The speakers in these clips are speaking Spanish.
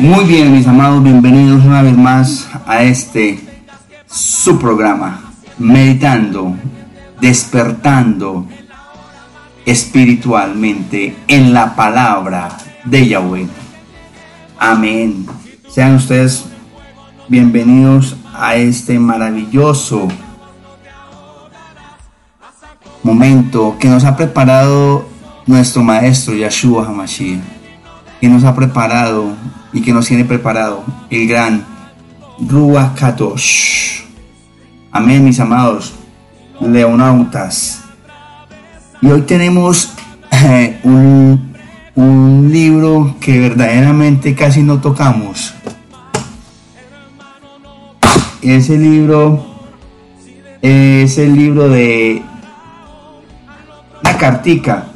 Muy bien, mis amados, bienvenidos una vez más a este su programa, meditando, despertando espiritualmente en la palabra de Yahweh. Amén. Sean ustedes bienvenidos a este maravilloso momento que nos ha preparado nuestro maestro Yahshua Hamashiach, que nos ha preparado y que nos tiene preparado el gran Ruach Kadosh. Amén, mis amados leonautas. Y hoy tenemos eh, un, un libro que verdaderamente casi no tocamos. Ese libro es el libro de la cartica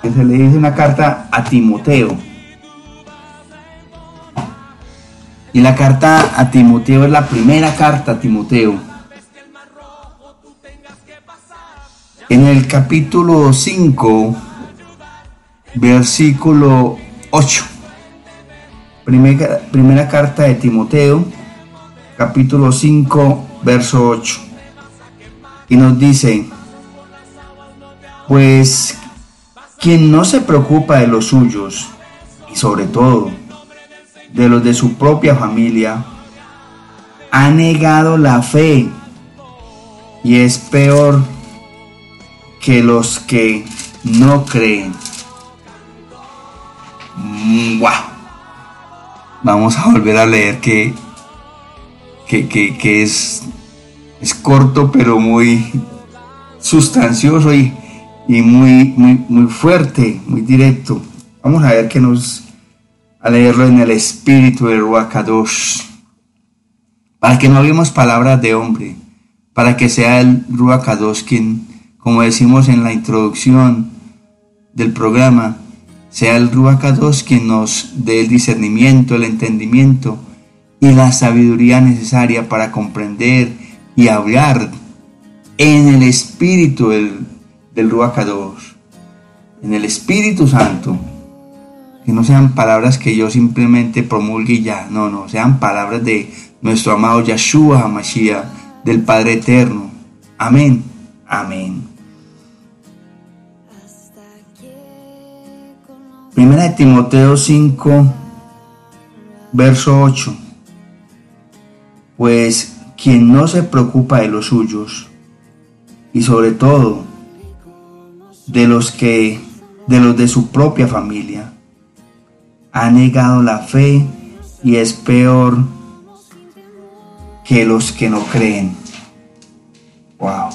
que se le dice una carta a Timoteo. Y la carta a Timoteo es la primera carta a Timoteo. En el capítulo 5, versículo 8. Primera, primera carta de Timoteo, capítulo 5, verso 8. Y nos dice, pues quien no se preocupa de los suyos y sobre todo de los de su propia familia, ha negado la fe y es peor que los que no creen. ¡Wow! Vamos a volver a leer que, que, que es, es corto pero muy sustancioso y y muy, muy, muy fuerte, muy directo. Vamos a ver que nos, a leerlo en el espíritu del Ruacados, para que no hablemos palabras de hombre, para que sea el Ruacados quien, como decimos en la introducción del programa, sea el Ruacados quien nos dé el discernimiento, el entendimiento y la sabiduría necesaria para comprender y hablar en el espíritu del del en el Espíritu Santo, que no sean palabras que yo simplemente promulgue y ya, no, no, sean palabras de nuestro amado Yahshua HaMashiach, del Padre Eterno. Amén, amén. Primera de Timoteo 5, verso 8. Pues quien no se preocupa de los suyos, y sobre todo de los que de los de su propia familia. Ha negado la fe y es peor que los que no creen. Wow.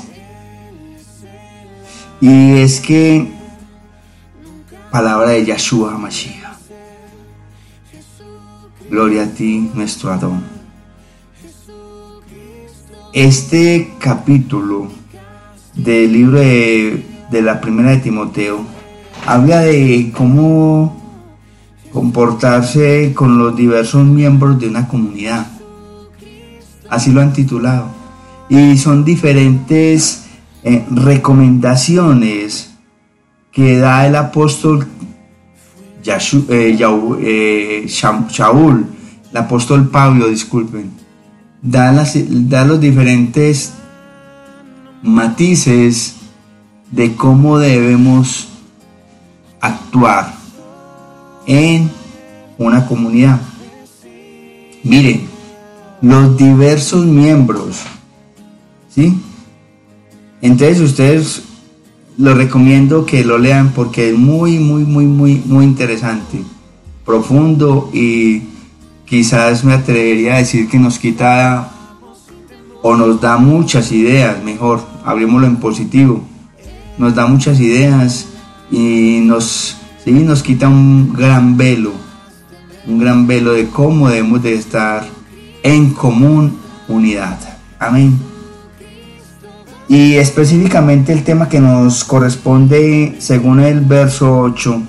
Y es que palabra de Yahshua Mashiach. Gloria a ti, nuestro Adón. Este capítulo del libro de de la primera de Timoteo, habla de cómo comportarse con los diversos miembros de una comunidad. Así lo han titulado. Y son diferentes eh, recomendaciones que da el apóstol Yashu, eh, eh, el apóstol Pablo, disculpen. Da, las, da los diferentes matices de cómo debemos actuar en una comunidad. Miren, los diversos miembros, ¿sí? Entonces ustedes lo recomiendo que lo lean porque es muy, muy, muy, muy, muy interesante, profundo y quizás me atrevería a decir que nos quita o nos da muchas ideas, mejor, hablemoslo en positivo nos da muchas ideas y nos, nos quita un gran velo, un gran velo de cómo debemos de estar en común unidad. Amén. Y específicamente el tema que nos corresponde según el verso 8,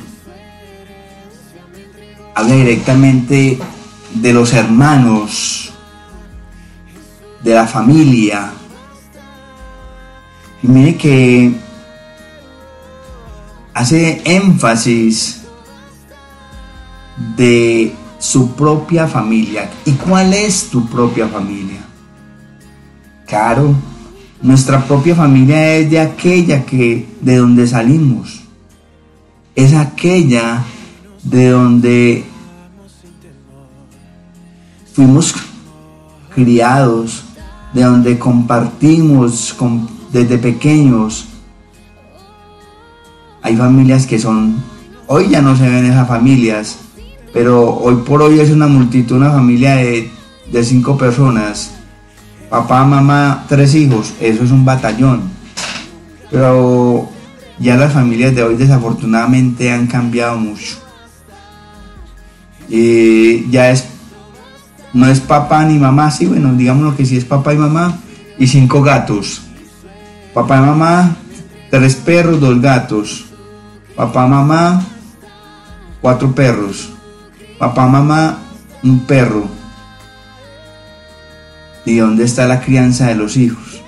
habla directamente de los hermanos, de la familia. Y mire que hace énfasis de su propia familia. ¿Y cuál es tu propia familia? Claro, nuestra propia familia es de aquella que de donde salimos. Es aquella de donde fuimos criados, de donde compartimos desde pequeños. Hay familias que son, hoy ya no se ven esas familias, pero hoy por hoy es una multitud, una familia de, de cinco personas, papá, mamá, tres hijos, eso es un batallón. Pero ya las familias de hoy desafortunadamente han cambiado mucho. Y ya es, no es papá ni mamá, sí, bueno, digamos que sí es papá y mamá y cinco gatos. Papá y mamá, tres perros, dos gatos. Papá, mamá, cuatro perros papá, mamá, un perro. ¿Y dónde está la crianza de los hijos?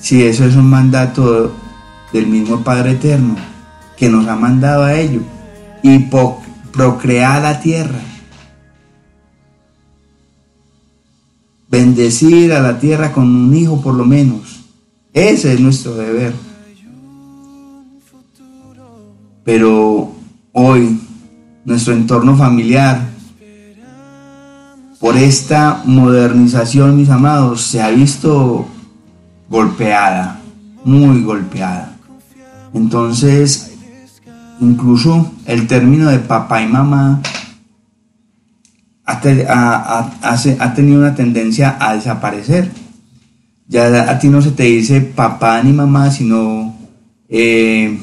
Si eso es un mandato del mismo Padre Eterno, que nos ha mandado a ello, y procrear la tierra. Bendecir a la tierra con un hijo por lo menos. Ese es nuestro deber. Pero hoy nuestro entorno familiar. Por esta modernización, mis amados, se ha visto golpeada, muy golpeada. Entonces, incluso el término de papá y mamá ha, tenido una tendencia a desaparecer. Ya a ti no se te dice papá ni mamá, sino eh,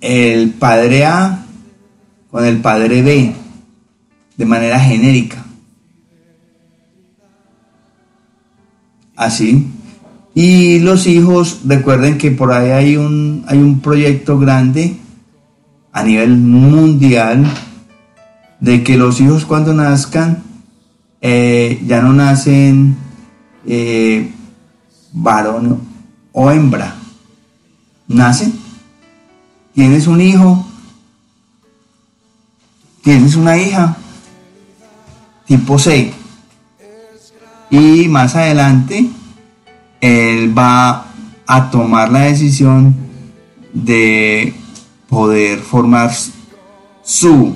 el padre A con el padre B de manera genérica. Así. Y los hijos, recuerden que por ahí hay un, hay un proyecto grande a nivel mundial de que los hijos cuando nazcan eh, ya no nacen eh, varón o hembra, nacen tienes un hijo, tienes una hija, tipo 6. Y más adelante, él va a tomar la decisión de poder formar su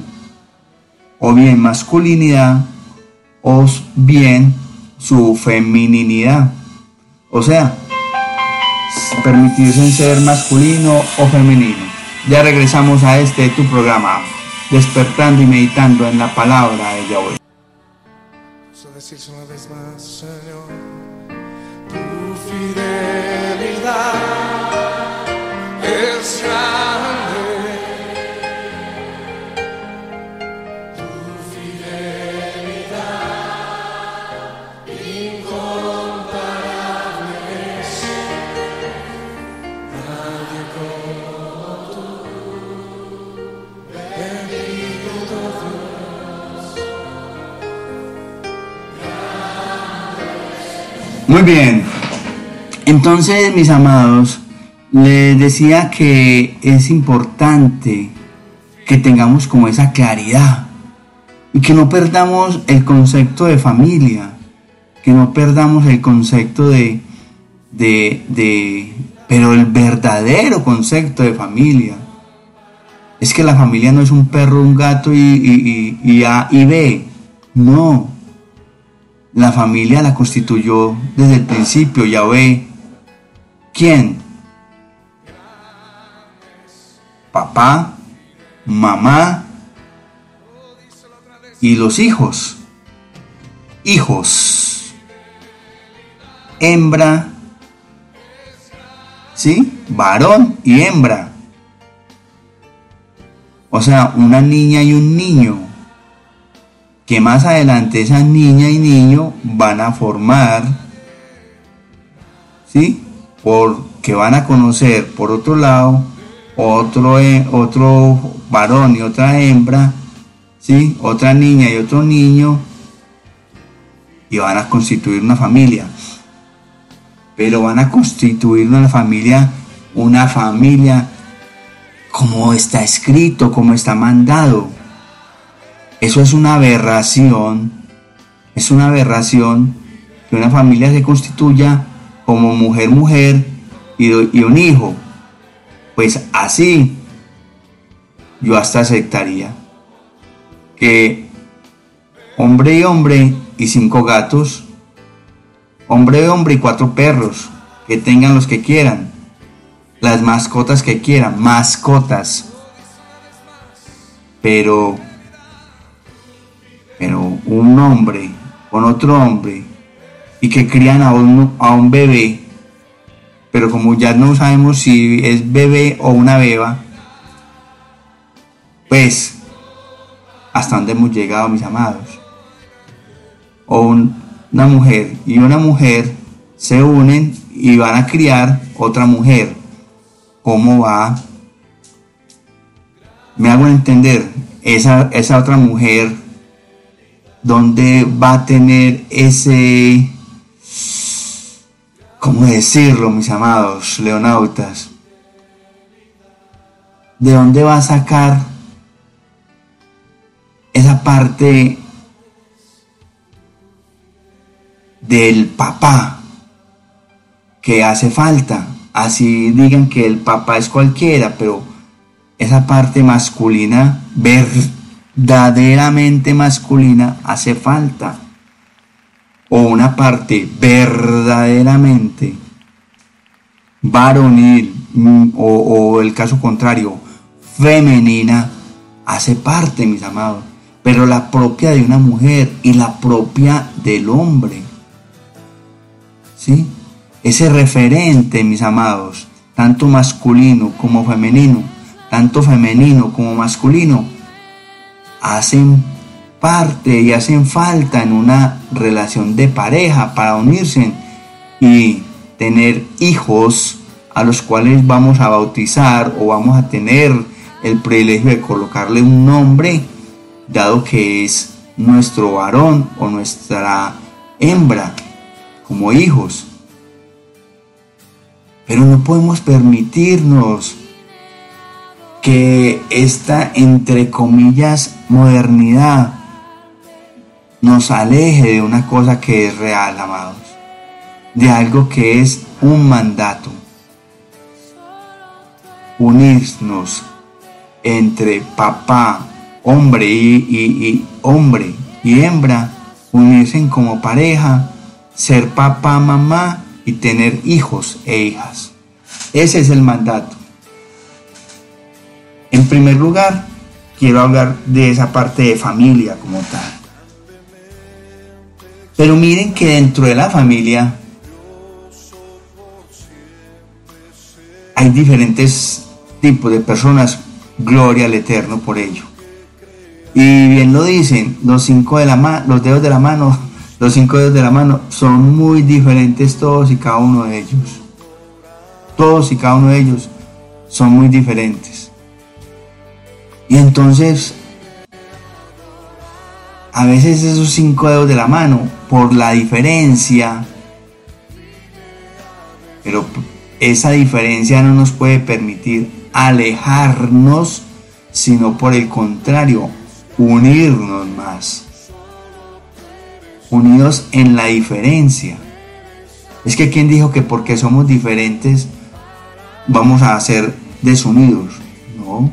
o bien masculinidad o bien su feminidad. O sea, permitirse ser masculino o femenino. Ya regresamos a este tu programa, despertando y meditando en la palabra de Yahweh. Muy bien. Entonces, mis amados, les decía que es importante que tengamos como esa claridad y que no perdamos el concepto de familia, que no perdamos el concepto de, de, de pero el verdadero concepto de familia. Es que la familia no es un perro, un gato y, y, A y B. No, la familia la constituyó desde el principio Yahvé. ¿Quién? Papá, mamá y los hijos. Hijos. Hembra. ¿Sí? Varón y hembra. O sea, una niña y un niño que más adelante esa niña y niño van a formar, ¿sí? Porque van a conocer por otro lado otro, eh, otro varón y otra hembra, ¿sí? Otra niña y otro niño y van a constituir una familia. Pero van a constituir una familia, una familia como está escrito, como está mandado. Eso es una aberración, es una aberración que una familia se constituya como mujer, mujer y, un hijo. Pues así yo hasta aceptaría que hombre y hombre y cinco gatos, hombre y hombre y cuatro perros, que tengan los que quieran, las mascotas que quieran, mascotas. Pero, pero un hombre con otro hombre y que crían a un, a un bebé, pero como ya no sabemos si es bebé o una beba, pues hasta dónde hemos llegado, mis amados. O una mujer y una mujer se unen y van a criar otra mujer. Cómo va, me hago entender, esa, esa otra mujer, dónde va a tener ese, ¿cómo decirlo, mis amados leonautas? ¿De dónde va a sacar esa parte del papá que hace falta? así digan que el papá es cualquiera, pero esa parte masculina, verdaderamente masculina, hace falta. O una parte verdaderamente varonil, mm, o, el caso contrario, femenina, hace parte, mis amados. Pero la propia de una mujer y la propia del hombre. ¿Sí? ese referente, mis amados, tanto masculino como femenino, tanto femenino como masculino, hacen parte y hacen falta en una relación de pareja para unirse y tener hijos a los cuales vamos a bautizar o vamos a tener el privilegio de colocarle un nombre, dado que es nuestro varón o nuestra hembra como hijos. Pero no podemos permitirnos que esta, entre comillas, modernidad nos aleje de una cosa que es real, amados, de algo que es un mandato. Unirnos entre papá, hombre y, hombre y hembra, unirse como pareja, ser papá, mamá y tener hijos e hijas. Ese es el mandato. En primer lugar, quiero hablar de esa parte de familia como tal. Pero miren que dentro de la familia hay diferentes tipos de personas, gloria al Eterno por ello. Y bien lo dicen, los cinco de la los dedos de la mano los cinco dedos de la mano son muy diferentes todos y cada uno de ellos. Todos y cada uno de ellos son muy diferentes. Y entonces, a veces esos cinco dedos de la mano, por la diferencia, pero esa diferencia no nos puede permitir alejarnos, sino por el contrario, unirnos más unidos en la diferencia. Es que quien dijo que porque somos diferentes vamos a ser desunidos. No.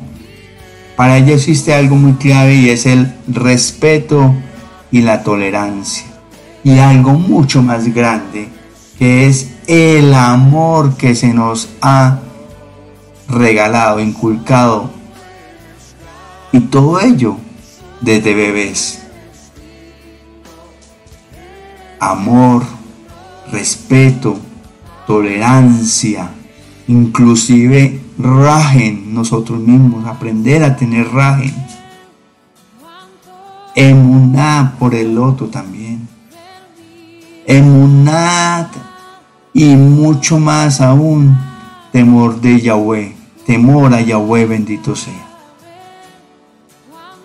Para ello existe algo muy clave y es el respeto y la tolerancia. Y algo mucho más grande que es el amor que se nos ha regalado, inculcado. Y todo ello desde bebés amor, respeto, tolerancia, inclusive rajen nosotros mismos, aprender a tener rajen. Emuná por el otro también. Emuná y mucho más aún temor de Yahweh, temor a Yahweh bendito sea.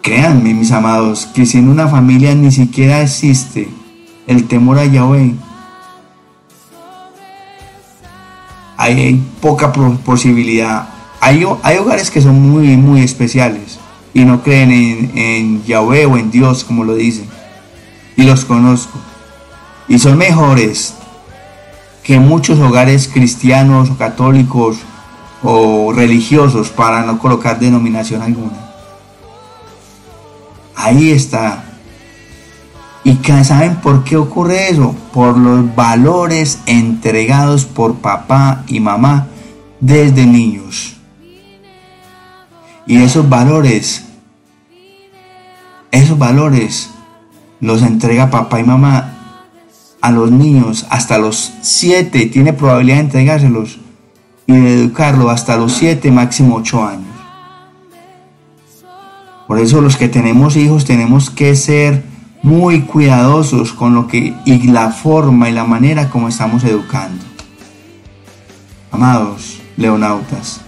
Créanme mis amados que si en una familia ni siquiera existe el temor a Yahweh, hay poca posibilidad Hay, hay hogares que son muy, muy especiales y no creen en, en Yahweh o en Dios, como lo dicen. Y los conozco. Y son mejores que muchos hogares cristianos o católicos o religiosos para no colocar denominación alguna. Ahí está. ¿Y saben por qué ocurre eso? Por los valores entregados por papá y mamá desde niños. Y esos valores, esos valores los entrega papá y mamá a los niños hasta los 7, tiene probabilidad de entregárselos y de educarlo hasta los 7, máximo 8 años. Por eso los que tenemos hijos tenemos que ser muy cuidadosos con lo que y la forma y la manera como estamos educando. Amados leonautas,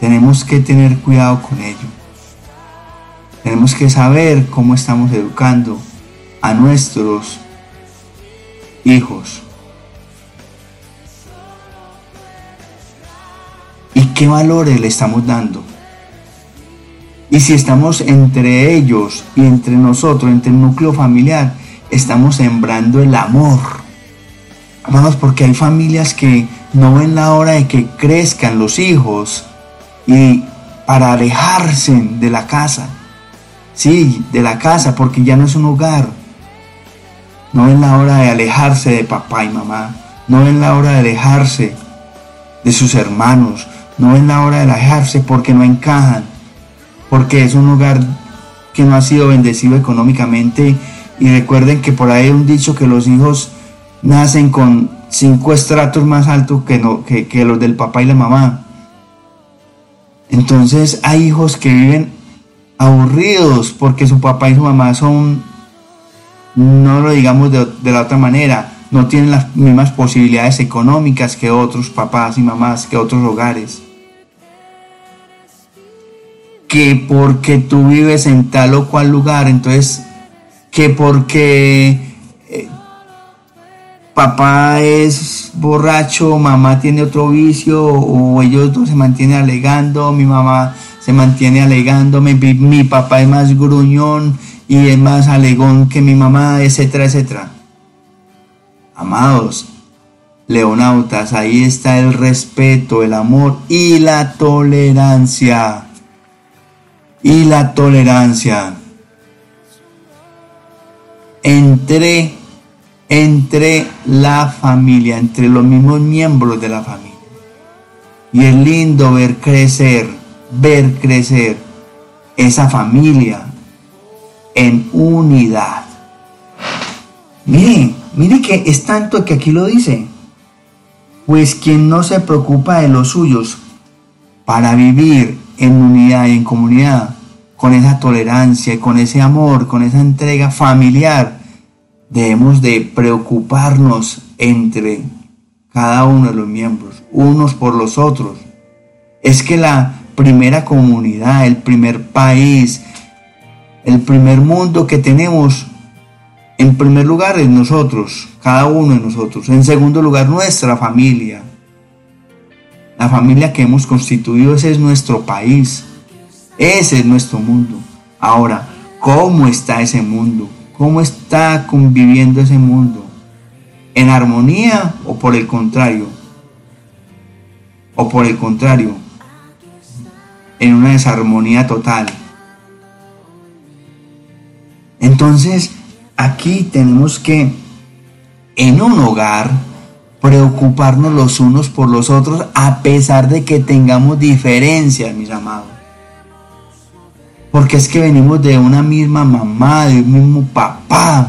tenemos que tener cuidado con ello. Tenemos que saber cómo estamos educando a nuestros hijos. ¿Y qué valores le estamos dando? Y si estamos entre ellos y entre nosotros, entre el núcleo familiar, estamos sembrando el amor. Vamos, porque hay familias que no ven la hora de que crezcan los hijos y para alejarse de la casa. Sí, de la casa, porque ya no es un hogar. No ven la hora de alejarse de papá y mamá. No ven la hora de alejarse de sus hermanos. No ven la hora de alejarse porque no encajan porque es un hogar que no ha sido bendecido económicamente. Y recuerden que por ahí hay un dicho que los hijos nacen con cinco estratos más altos que, no, los del papá y la mamá. Entonces hay hijos que viven aburridos porque su papá y su mamá son, no lo digamos de, de, la otra manera, no tienen las mismas posibilidades económicas que otros papás y mamás, que otros hogares que porque tú vives en tal o cual lugar, entonces que porque eh, papá es borracho, mamá tiene otro vicio, o ellos dos se mantienen alegando, mi mamá se mantiene alegando, mi, mi papá es más gruñón y es más alegón que mi mamá, etcétera, etcétera. Amados, leonautas, ahí está el respeto, el amor y la tolerancia y la tolerancia entre, entre la familia, entre los mismos miembros de la familia. Y es lindo ver crecer, ver crecer esa familia en unidad. Mire, mire que es tanto que aquí lo dice. Pues quien no se preocupa de los suyos para vivir en unidad y en comunidad, con esa tolerancia con ese amor, con esa entrega familiar, debemos de preocuparnos entre cada uno de los miembros, unos por los otros. Es que la primera comunidad, el primer país, el primer mundo que tenemos, en primer lugar es nosotros, cada uno de nosotros. En segundo lugar, nuestra familia. La familia que hemos constituido, es nuestro país. Ese es nuestro mundo. Ahora, ¿cómo está ese mundo? ¿Cómo está conviviendo ese mundo? ¿En armonía o por el contrario? O por el contrario, en una desarmonía total. Entonces, aquí tenemos que, en un hogar, preocuparnos los unos por los otros a pesar de que tengamos diferencias, mis amados. Porque es que venimos de una misma mamá, de un mismo papá.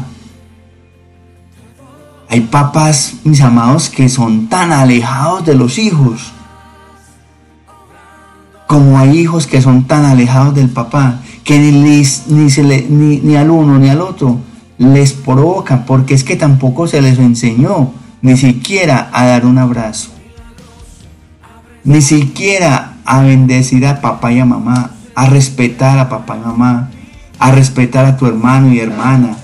Hay papás, mis amados, que son tan alejados de los hijos. Como hay hijos que son tan alejados del papá, que ni, ni, se ni, al uno ni al otro les provocan, porque es que tampoco se les enseñó ni siquiera a dar un abrazo, ni siquiera a bendecir a papá y a mamá, a respetar a papá y mamá, a respetar a tu hermano y hermana,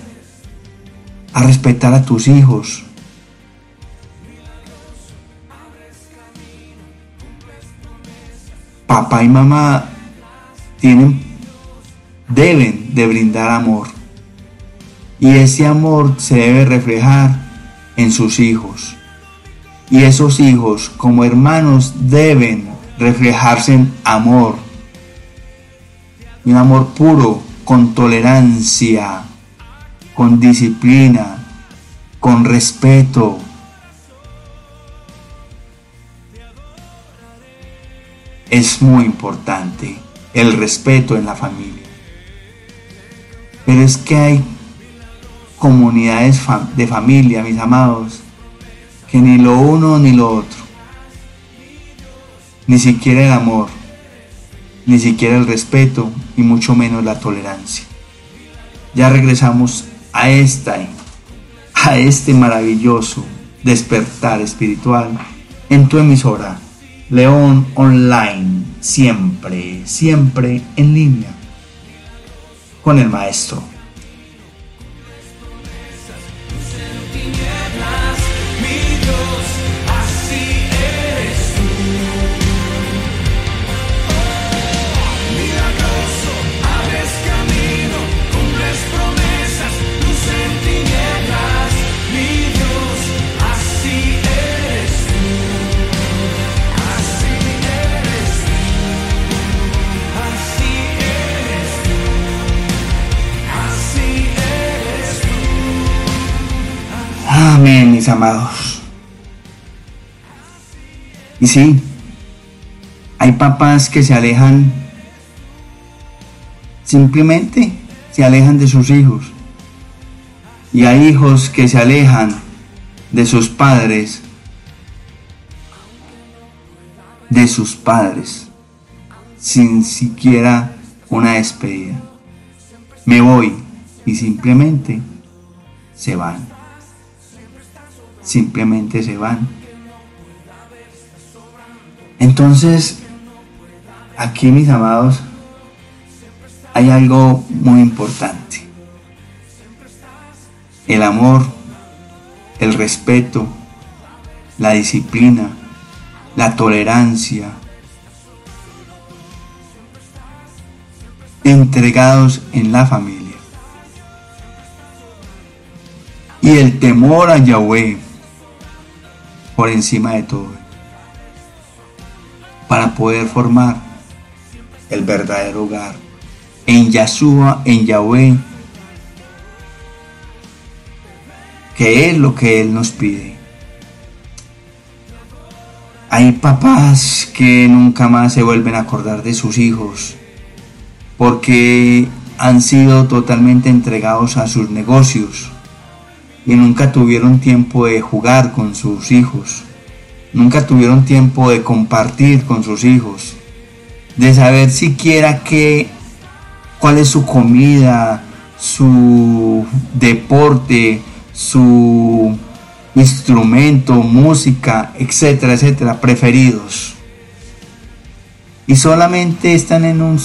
a respetar a tus hijos. papá y mamá tienen, deben de brindar amor. Y ese amor se debe reflejar en sus hijos. Y esos hijos como hermanos deben reflejarse en amor. Un amor puro, con tolerancia, con disciplina, con respeto. Es muy importante el respeto en la familia. Pero es que hay comunidades de familia, mis amados, que ni lo uno ni lo otro, ni siquiera el amor, ni siquiera el respeto y mucho menos la tolerancia. Ya regresamos a esta, a este maravilloso despertar espiritual en tu emisora León Online, siempre, siempre en línea con el maestro. Amén, mis amados. Y sí, hay papás que se alejan, simplemente se alejan de sus hijos. Y hay hijos que se alejan de sus padres, de sus padres, sin siquiera una despedida. Me voy y simplemente se van simplemente se van. Entonces, aquí mis amados, hay algo muy importante. El amor, el respeto, la disciplina, la tolerancia, entregados en la familia. Y el temor a Yahweh por encima de todo, para poder formar el verdadero hogar. En Yahshua, en Yahweh, que es lo que Él nos pide. Hay papás que nunca más se vuelven a acordar de sus hijos porque han sido totalmente entregados a sus negocios, y nunca tuvieron tiempo de jugar con sus hijos, nunca tuvieron tiempo de compartir con sus hijos, de saber siquiera qué, cuál es su comida, su deporte, su instrumento, música, etcétera, etcétera, preferidos. Y solamente están en un,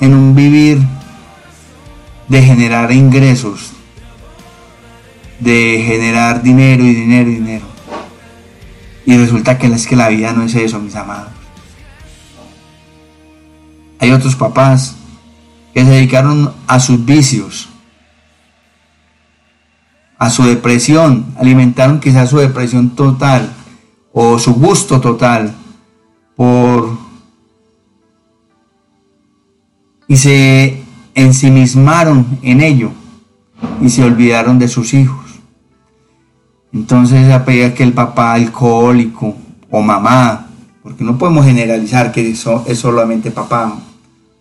en un vivir de generar ingresos, de generar dinero y dinero y dinero. Y resulta que es que la vida no es eso, mis amados. Hay otros papás que se dedicaron a sus vicios, a su depresión, alimentaron quizás su depresión total o su gusto total por y se ensimismaron en ello y se olvidaron de sus hijos. Entonces a pedir que el papá alcohólico o mamá, porque no podemos generalizar que eso es solamente papá.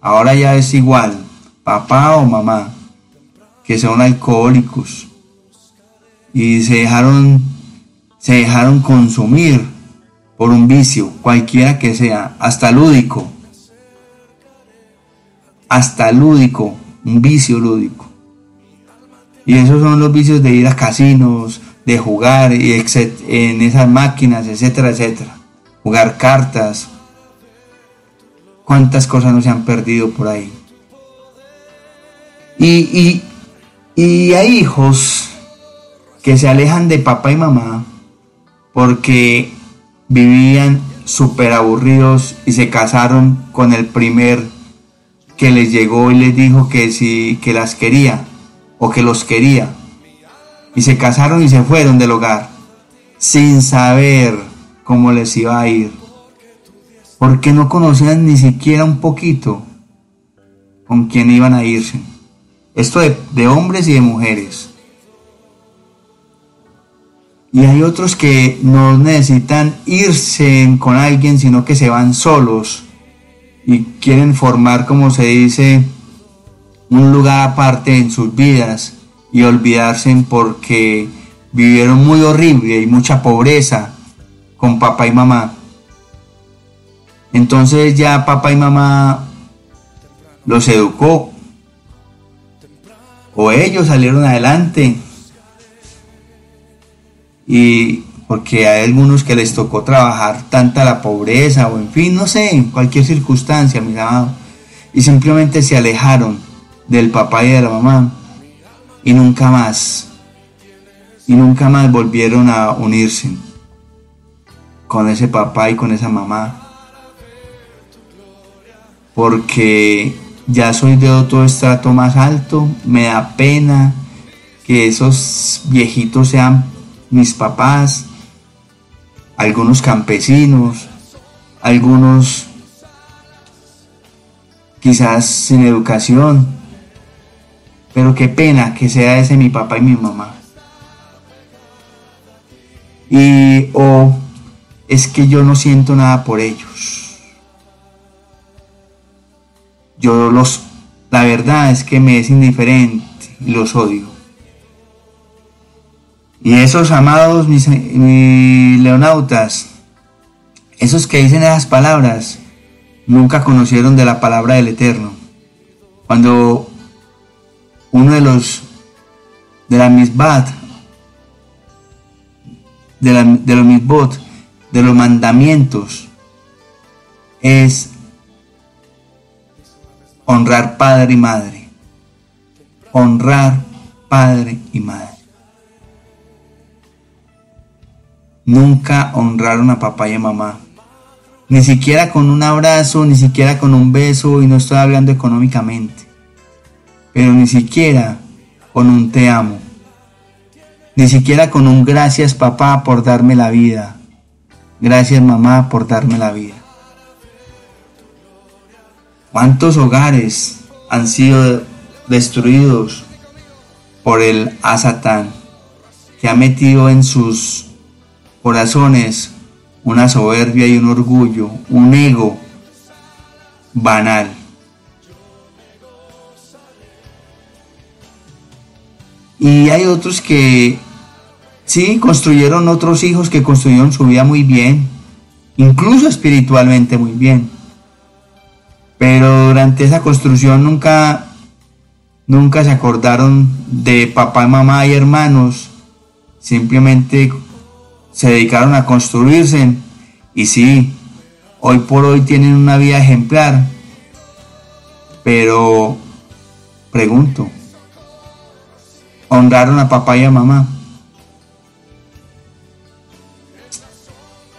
Ahora ya es igual, papá o mamá, que son alcohólicos y se dejaron, se dejaron consumir por un vicio, cualquiera que sea, hasta lúdico, hasta lúdico, un vicio lúdico. Y esos son los vicios de ir a casinos, de jugar y en esas máquinas, etcétera, etcétera. Jugar cartas. Cuántas cosas no se han perdido por ahí. Y, y hay hijos que se alejan de papá y mamá porque vivían súper aburridos y se casaron con el primer que les llegó y les dijo que sí, que las quería o que los quería. Y se casaron y se fueron del hogar sin saber cómo les iba a ir. Porque no conocían ni siquiera un poquito con quién iban a irse. Esto de, de hombres y de mujeres. Y hay otros que no necesitan irse con alguien, sino que se van solos y quieren formar, como se dice, un lugar aparte en sus vidas y olvidarse porque vivieron muy horrible y mucha pobreza con papá y mamá. Entonces ya papá y mamá los educó. O ellos salieron adelante. Y porque hay algunos que les tocó trabajar tanta la pobreza o en fin, no sé, en cualquier circunstancia, mis amados, y simplemente se alejaron del papá y de la mamá y nunca más, y nunca más volvieron a unirse con ese papá y con esa mamá, porque ya soy de otro estrato más alto, me da pena que esos viejitos sean mis papás, algunos campesinos, algunos quizás sin educación, pero qué pena que sea ese mi papá y mi mamá. Y o es que yo no siento nada por ellos. Yo los, la verdad es que me es indiferente y los odio. Y esos amados mis, leonautas, esos que dicen esas palabras, nunca conocieron de la palabra del Eterno. Cuando uno de los de la misbat, de, la, de los misbot, de los mandamientos, es honrar padre y madre. Honrar padre y madre. nunca honraron a papá y a mamá. Ni siquiera con un abrazo, ni siquiera con un beso, y no estoy hablando económicamente, pero ni siquiera con un te amo, ni siquiera con un gracias papá por darme la vida, gracias mamá por darme la vida. ¿Cuántos hogares han sido destruidos por el Asatán que ha metido en sus corazones una soberbia y un orgullo, un ego banal. Y hay otros que sí construyeron otros hijos que construyeron su vida muy bien, incluso espiritualmente muy bien. Pero durante esa construcción nunca nunca se acordaron de papá, mamá y hermanos, simplemente se dedicaron a construirse. Y sí, hoy por hoy tienen una vida ejemplar, pero pregunto, honraron a papá y a mamá,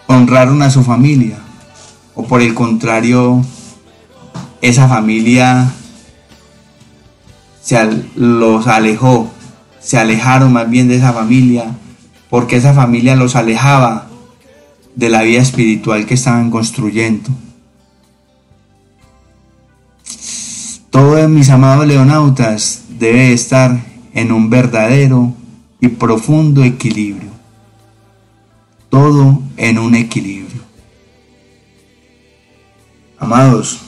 honraron a su familia, o por el contrario, esa familia se los alejó, se alejaron más bien de esa familia porque esa familia los alejaba de la vida espiritual que estaban construyendo. Todo mis amados leonautas debe estar en un verdadero y profundo equilibrio. Todo en un equilibrio. Amados,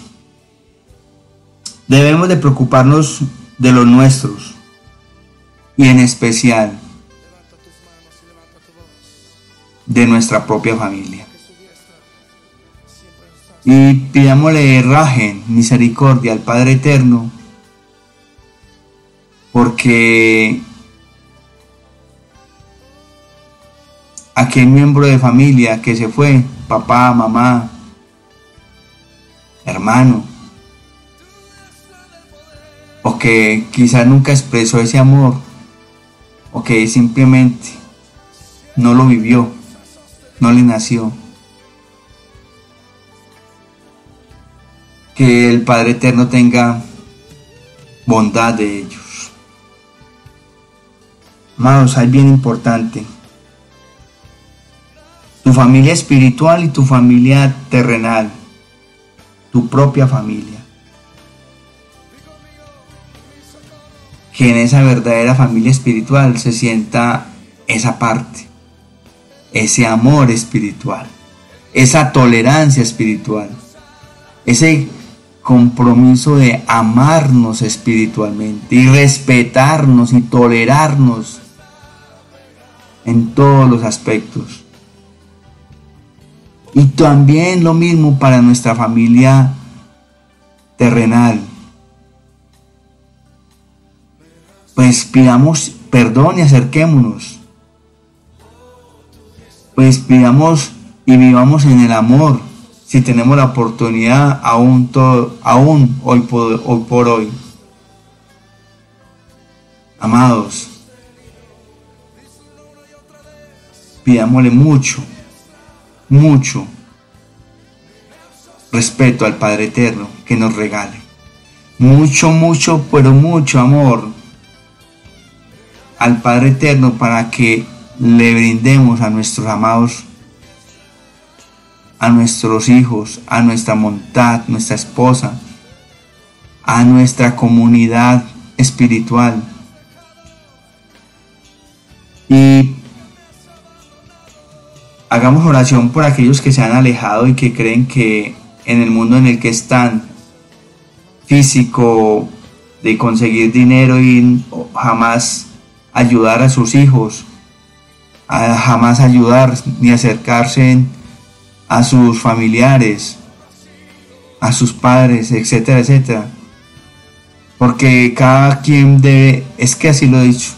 debemos de preocuparnos de los nuestros y en especial de nuestra propia familia. Y pidámosle rajen, misericordia al Padre Eterno, porque aquel miembro de familia que se fue, papá, mamá, hermano, o que quizás nunca expresó ese amor, o que simplemente no lo vivió, no le nació. que el Padre Eterno tenga bondad de ellos. Amados, hay bien importante. Tu familia espiritual y tu familia terrenal. Tu propia familia. Que en esa verdadera familia espiritual se sienta esa parte. Ese amor espiritual. Esa tolerancia espiritual. Ese compromiso de amarnos espiritualmente y respetarnos y tolerarnos en todos los aspectos. Y también lo mismo para nuestra familia terrenal. Pues pidamos perdón y acerquémonos. Pues pidamos y vivamos en el amor si tenemos la oportunidad aún, todo, aún hoy, por, hoy por hoy. Amados, pidámosle mucho, mucho respeto al Padre Eterno que nos regale. Mucho, mucho, pero mucho amor al Padre Eterno para que le brindemos a nuestros amados a nuestros hijos, a nuestra montad, nuestra esposa, a nuestra comunidad espiritual. Y hagamos oración por aquellos que se han alejado y que creen que en el mundo en el que están, físico, de conseguir dinero y jamás ayudar a sus hijos, jamás ayudar ni acercarse a sus familiares, a sus padres, etcétera, etcétera. Porque cada quien debe, es que así lo he dicho,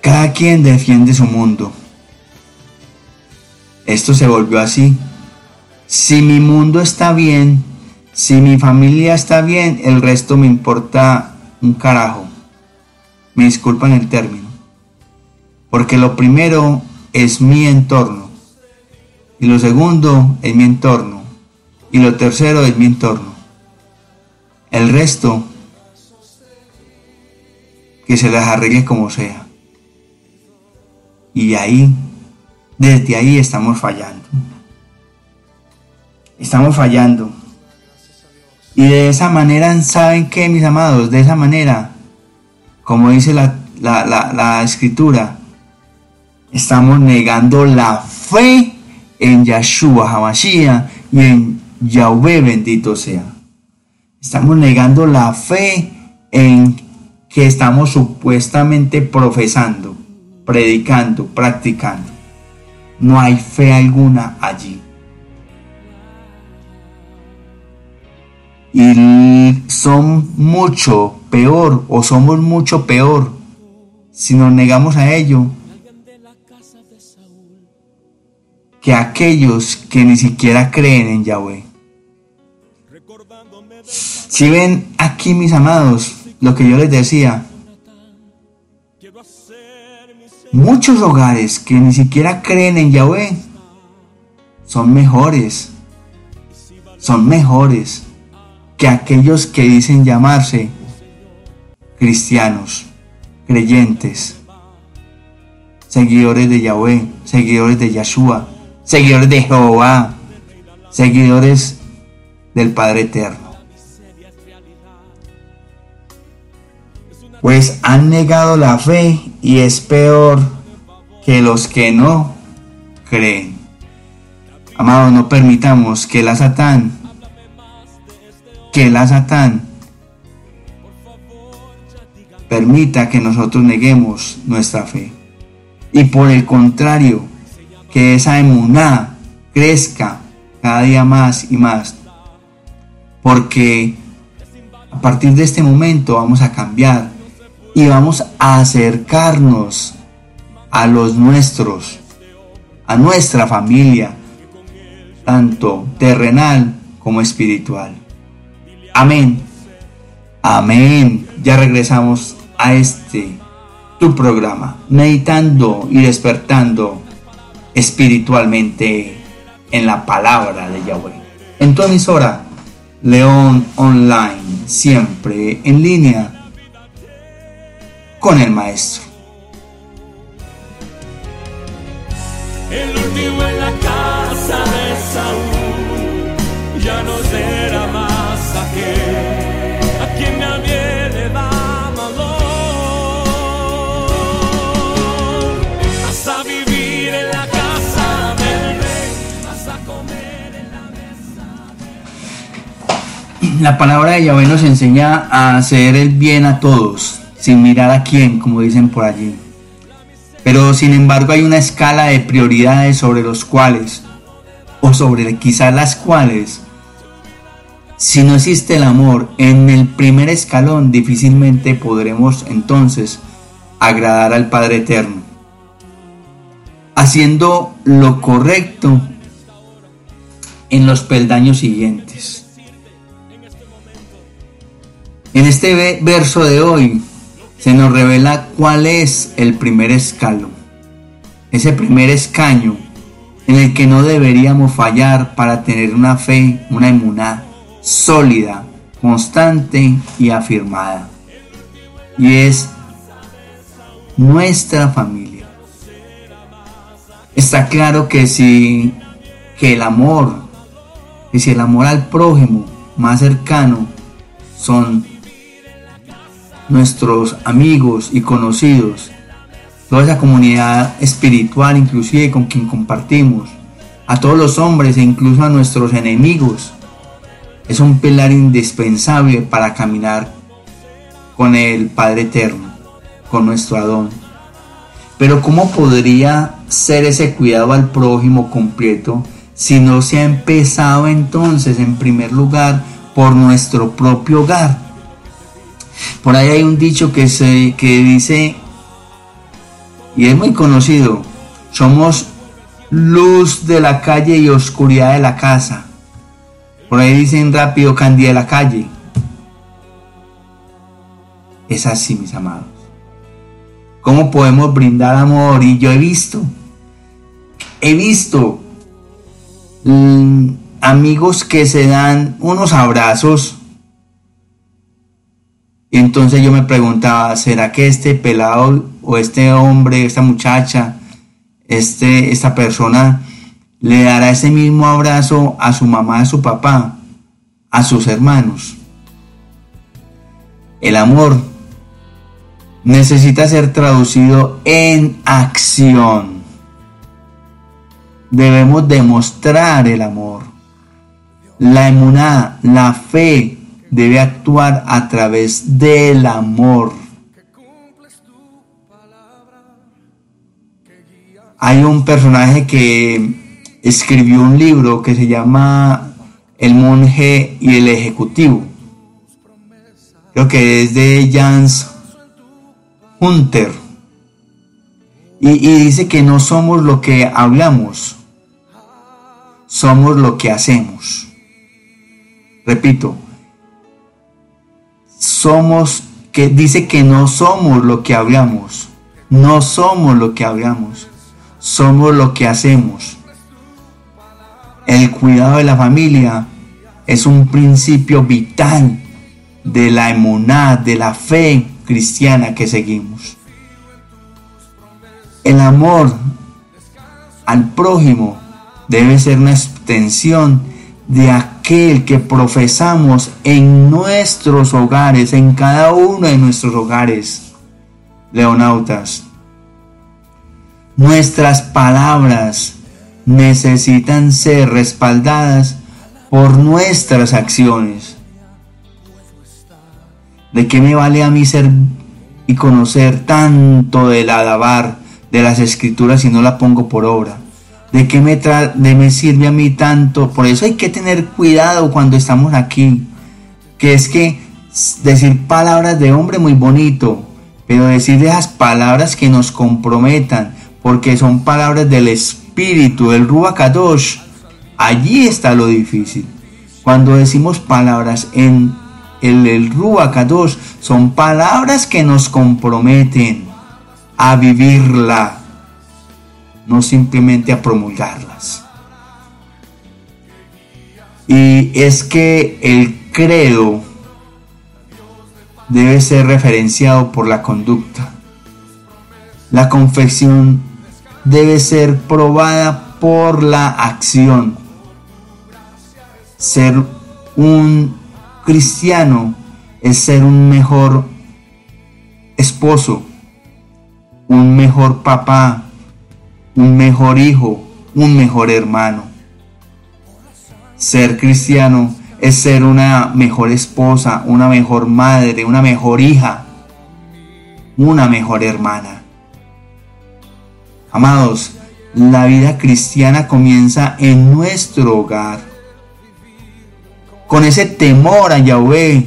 cada quien defiende su mundo. Esto se volvió así. Si mi mundo está bien, si mi familia está bien, el resto me importa un carajo. Me disculpan el término. Porque lo primero es mi entorno. Y lo segundo es mi entorno. Y lo tercero es mi entorno. El resto, que se las arregle como sea. Y ahí, desde ahí estamos fallando. Estamos fallando. Y de esa manera, ¿saben qué, mis amados? De esa manera, como dice la, la escritura, estamos negando la fe en Yahshua Hamashiach y en Yahweh bendito sea. Estamos negando la fe en que estamos supuestamente profesando, predicando, practicando. No hay fe alguna allí. Y son mucho peor o somos mucho peor si nos negamos a ello que aquellos que ni siquiera creen en Yahweh. Si ven aquí, mis amados, lo que yo les decía, muchos hogares que ni siquiera creen en Yahweh son mejores, son mejores que aquellos que dicen llamarse cristianos, creyentes, seguidores de Yahweh, seguidores de Yahshua, seguidores de Jehová, seguidores del Padre Eterno. Pues han negado la fe y es peor que los que no creen. Amados, no permitamos que la Satán, que la Satán permita que nosotros neguemos nuestra fe. Y por el contrario, que esa emuná crezca cada día más y más. Porque a partir de este momento vamos a cambiar y vamos a acercarnos a los nuestros, a nuestra familia, tanto terrenal como espiritual. Amén. Amén. Ya regresamos a este tu programa, meditando y despertando espiritualmente en la palabra de Yahweh. en tu emisora León Online, siempre en línea con el maestro. El último en la casa de Saúl ya no será más aquel a quien nadie le da valor. Hasta vivir en la casa del rey, hasta comer en la mesa. La palabra de Yahweh nos enseña a hacer el bien a todos, sin mirar a quién, como dicen por allí. Pero sin embargo hay una escala de prioridades sobre los cuales, o sobre quizás las cuales, si no existe el amor en el primer escalón, difícilmente podremos entonces agradar al Padre Eterno. Haciendo lo correcto en los peldaños siguientes. En este verso de hoy se nos revela cuál es el primer escalón, ese primer escaño en el que no deberíamos fallar para tener una fe, una inmunidad sólida, constante y afirmada. Y es nuestra familia. Está claro que si que el amor, que si el amor al prójimo más cercano son nuestros amigos y conocidos, toda esa comunidad espiritual inclusive con quien compartimos, a todos los hombres e incluso a nuestros enemigos, es un pilar indispensable para caminar con el Padre Eterno, con nuestro Adón. Pero ¿cómo podría ser ese cuidado al prójimo completo si no se ha empezado entonces en primer lugar por nuestro propio hogar? Por ahí hay un dicho que, se, que dice, y es muy conocido, somos luz de la calle y oscuridad de la casa. Por ahí dicen rápido, candía de la calle. Es así, mis amados. ¿Cómo podemos brindar amor? Y yo he visto, he visto mm, amigos que se dan unos abrazos entonces yo me preguntaba, ¿será que este pelado o este hombre, esta muchacha, este, esta persona le dará ese mismo abrazo a su mamá, a su papá, a sus hermanos? El amor necesita ser traducido en acción. Debemos demostrar el amor. La emuná, la fe, debe actuar a través del amor. Hay un personaje que escribió un libro que se llama El monje y el ejecutivo. Creo que es de Jans Hunter. Y, y dice que no somos lo que hablamos, somos lo que hacemos. Repito, somos, que dice que no somos lo que hablamos, no somos lo que hablamos, somos lo que hacemos. El cuidado de la familia es un principio vital de la emunad, de la fe cristiana que seguimos. El amor al prójimo debe ser una extensión de aquel que profesamos en nuestros hogares, en cada uno de nuestros hogares, leonautas. Nuestras palabras necesitan ser respaldadas por nuestras acciones. ¿De qué me vale a mí ser y conocer tanto del alabar de las escrituras si no la pongo por obra? ¿De qué me, de me sirve a mí tanto? Por eso hay que tener cuidado cuando estamos aquí. Que es que decir palabras de hombre muy bonito, pero decir esas palabras que nos comprometan, porque son palabras del Espíritu, del Ruach. Allí está lo difícil. Cuando decimos palabras en el, el son palabras que nos comprometen a vivirla no simplemente a promulgarlas. Y es que el credo debe ser referenciado por la conducta. La confesión debe ser probada por la acción. Ser un cristiano es ser un mejor esposo, un mejor papá, un mejor hijo, un mejor hermano. Ser cristiano es ser una mejor esposa, una mejor madre, una mejor hija, una mejor hermana. Amados, la vida cristiana comienza en nuestro hogar. Con ese temor a Yahweh,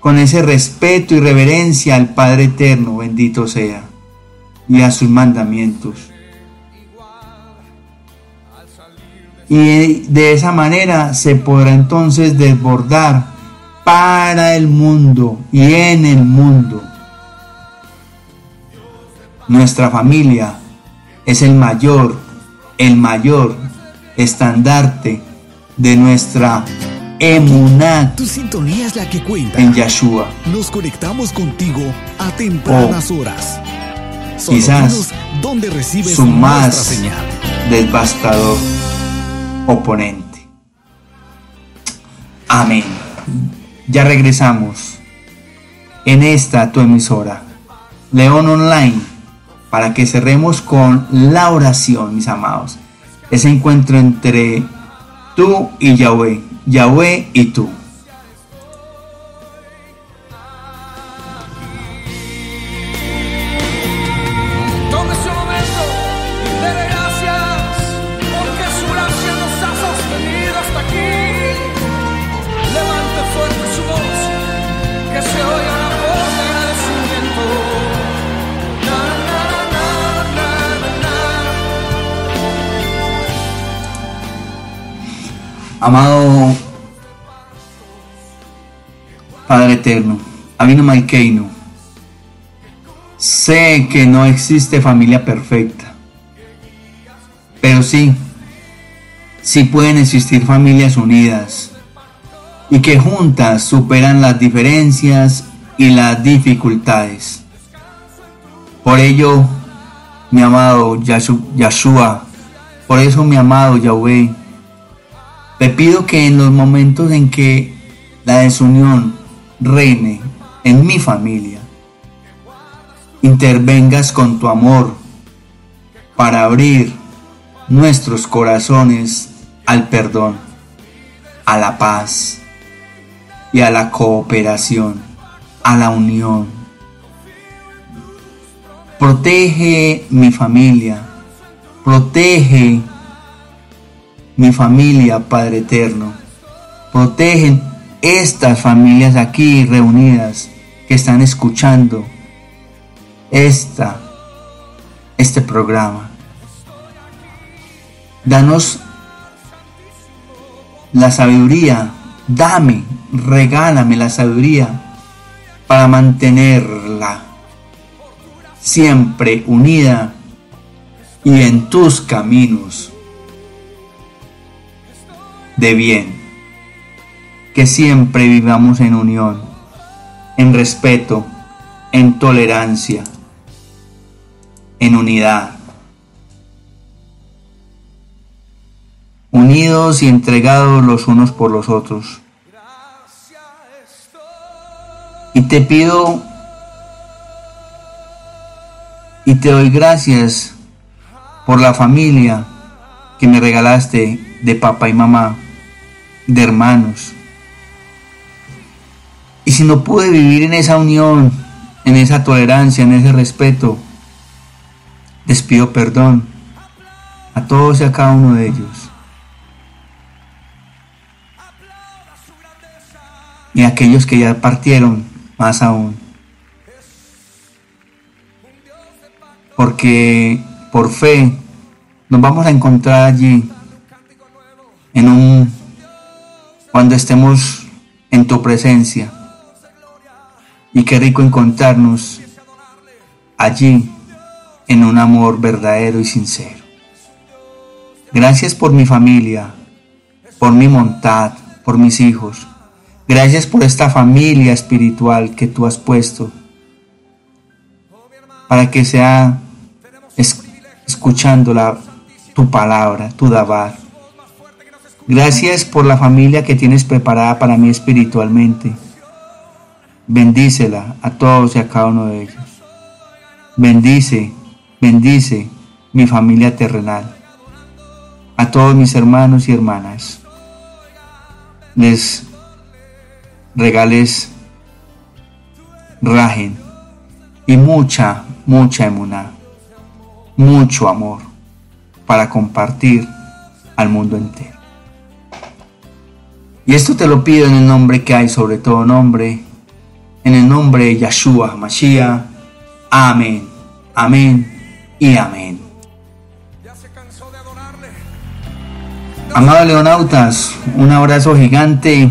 con ese respeto y reverencia al Padre Eterno, bendito sea, y a sus mandamientos. Y de esa manera se podrá entonces desbordar para el mundo y en el mundo. Nuestra familia es el mayor, el mayor estandarte de nuestra emuná. Tu sintonía es la que cuenta. En Yeshua. Nos conectamos contigo a tempranas horas. quizás donde recibes su más señal. devastador oponente. Amén. Ya regresamos en esta tu emisora, León Online para que cerremos con la oración, mis amados. Ese encuentro entre tú y Yahweh, Yahweh y tú. Eterno, Avino Maikeino, sé que no existe familia perfecta, pero sí, sí pueden existir familias unidas y que juntas superan las diferencias y las dificultades. Por ello, mi amado Yahshua, por eso mi amado Yahweh, te pido que en los momentos en que la desunión reine en mi familia, intervengas con tu amor para abrir nuestros corazones al perdón, a la paz y a la cooperación, a la unión. Protege mi familia, protege mi familia, Padre Eterno. Protegen estas familias aquí reunidas que están escuchando esta, este programa. Danos la sabiduría, dame, regálame la sabiduría para mantenerla siempre unida y en tus caminos de bien. Que siempre vivamos en unión, en respeto, en tolerancia, en unidad. Unidos y entregados los unos por los otros. Y te pido y te doy gracias por la familia que me regalaste de papá y mamá de hermanos. Y si no pude vivir en esa unión, en esa tolerancia, en ese respeto, les pido perdón a todos y a cada uno de ellos. Y a aquellos que ya partieron, más aún. Porque por fe nos vamos a encontrar allí en un cuando estemos en tu presencia. Y qué rico encontrarnos allí en un amor verdadero y sincero. Gracias por mi familia. por mi montad, por mis hijos. Gracias por esta familia espiritual que tú has puesto para que sea escuchando la, tu palabra, tu dabar. Gracias por la familia que tienes preparada para mí espiritualmente. Bendícela a todos y a cada uno de ellos. Bendice, bendice mi familia terrenal. A todos mis hermanos y hermanas. Les regales rajen y mucha, mucha emuná, mucho amor para compartir al mundo entero. Y esto te lo pido en el nombre que hay sobre todo nombre, en el nombre de Yahshua Mashiach. Amén, amén y amén. Amados leonautas, un abrazo gigante.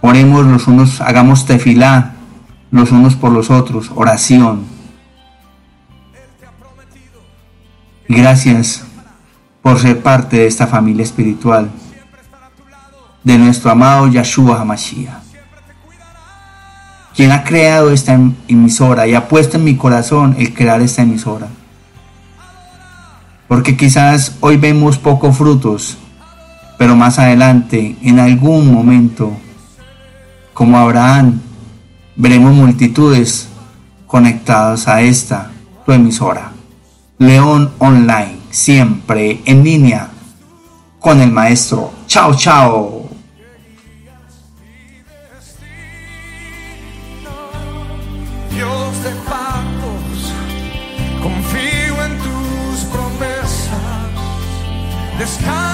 Oremos los unos, hagamos tefilá los unos por los otros, oración. Gracias por ser parte de esta familia espiritual de nuestro amado Yahshua HaMashiach, quien ha creado esta emisora y ha puesto en mi corazón el crear esta emisora. Porque quizás hoy vemos pocos frutos, pero más adelante, en algún momento, como Abraham, veremos multitudes conectadas a esta, tu emisora. León Online, siempre en línea con el maestro. Chao, chao. last time.